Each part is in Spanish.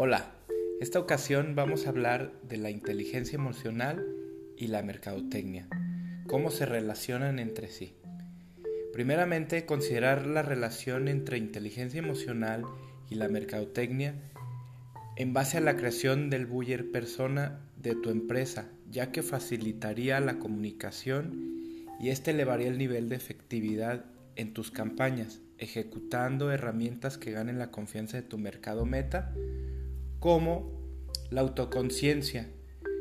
Hola, esta ocasión vamos a hablar de la inteligencia emocional y la mercadotecnia, cómo se relacionan entre sí. Primeramente, considerar la relación entre inteligencia emocional y la mercadotecnia en base a la creación del buyer persona de tu empresa, ya que facilitaría la comunicación y este elevaría el nivel de efectividad en tus campañas, ejecutando herramientas que ganen la confianza de tu mercado meta, como la autoconciencia,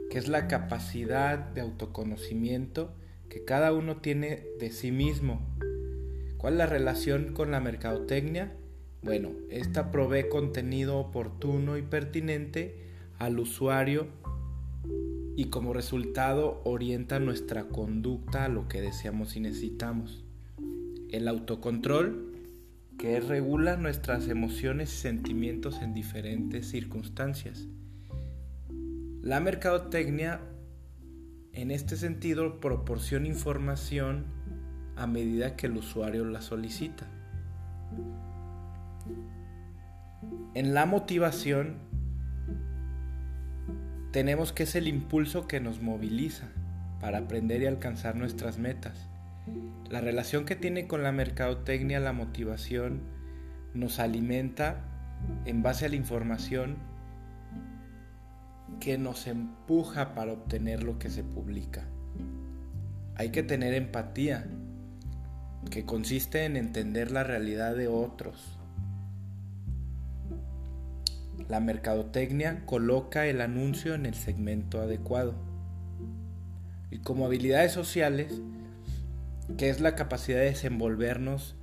que es la capacidad de autoconocimiento que cada uno tiene de sí mismo. ¿Cuál es la relación con la mercadotecnia? Bueno, esta provee contenido oportuno y pertinente al usuario y como resultado orienta nuestra conducta a lo que deseamos y necesitamos. El autocontrol, que regula nuestras emociones y sentimientos en diferentes circunstancias. La mercadotecnia, en este sentido, proporciona información a medida que el usuario la solicita. En la motivación tenemos que es el impulso que nos moviliza para aprender y alcanzar nuestras metas. La relación que tiene con la mercadotecnia la motivación nos alimenta en base a la información que nos empuja para obtener lo que se publica. Hay que tener empatía, que consiste en entender la realidad de otros. La mercadotecnia coloca el anuncio en el segmento adecuado. Y como habilidades sociales, que es la capacidad de desenvolvernos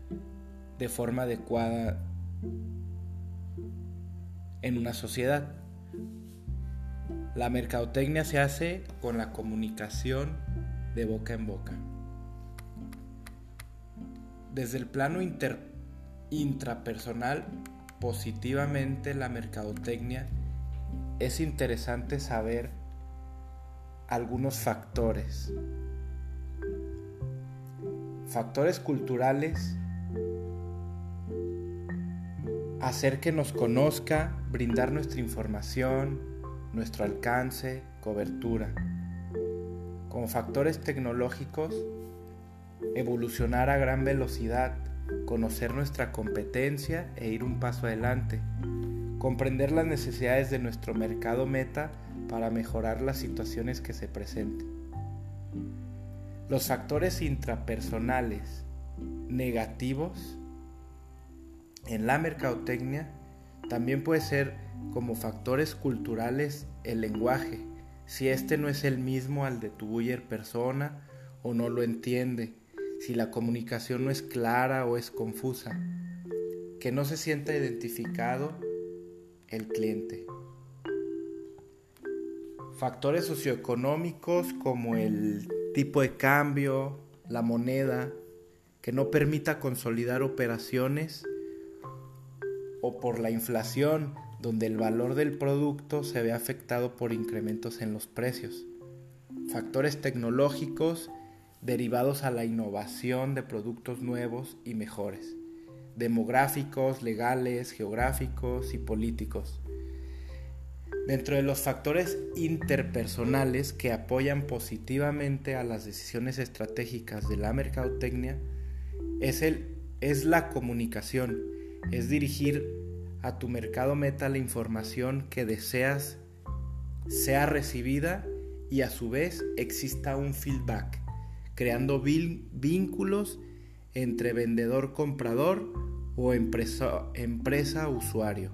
de forma adecuada en una sociedad. La mercadotecnia se hace con la comunicación de boca en boca. Desde el plano intrapersonal, positivamente la mercadotecnia, es interesante saber algunos factores factores culturales, hacer que nos conozca, brindar nuestra información, nuestro alcance, cobertura. Como factores tecnológicos, evolucionar a gran velocidad, conocer nuestra competencia e ir un paso adelante, comprender las necesidades de nuestro mercado meta para mejorar las situaciones que se presenten. Los factores intrapersonales negativos en la mercadotecnia también puede ser como factores culturales el lenguaje, si este no es el mismo al de tu buyer persona o no lo entiende, si la comunicación no es clara o es confusa, que no se sienta identificado el cliente. Factores socioeconómicos como el tipo de cambio, la moneda, que no permita consolidar operaciones o por la inflación, donde el valor del producto se ve afectado por incrementos en los precios. Factores tecnológicos derivados a la innovación de productos nuevos y mejores. Demográficos, legales, geográficos y políticos. Dentro de los factores interpersonales que apoyan positivamente a las decisiones estratégicas de la mercadotecnia es, el, es la comunicación, es dirigir a tu mercado meta la información que deseas sea recibida y a su vez exista un feedback, creando vínculos entre vendedor-comprador o empresa-usuario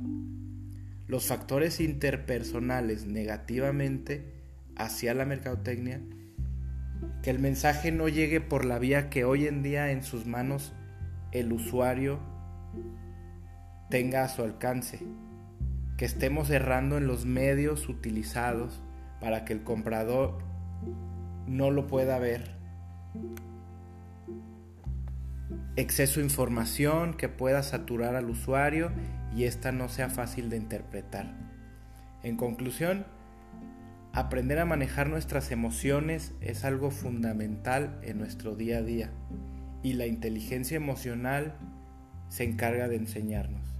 los factores interpersonales negativamente hacia la mercadotecnia, que el mensaje no llegue por la vía que hoy en día en sus manos el usuario tenga a su alcance, que estemos errando en los medios utilizados para que el comprador no lo pueda ver. Exceso de información que pueda saturar al usuario y esta no sea fácil de interpretar. En conclusión, aprender a manejar nuestras emociones es algo fundamental en nuestro día a día y la inteligencia emocional se encarga de enseñarnos.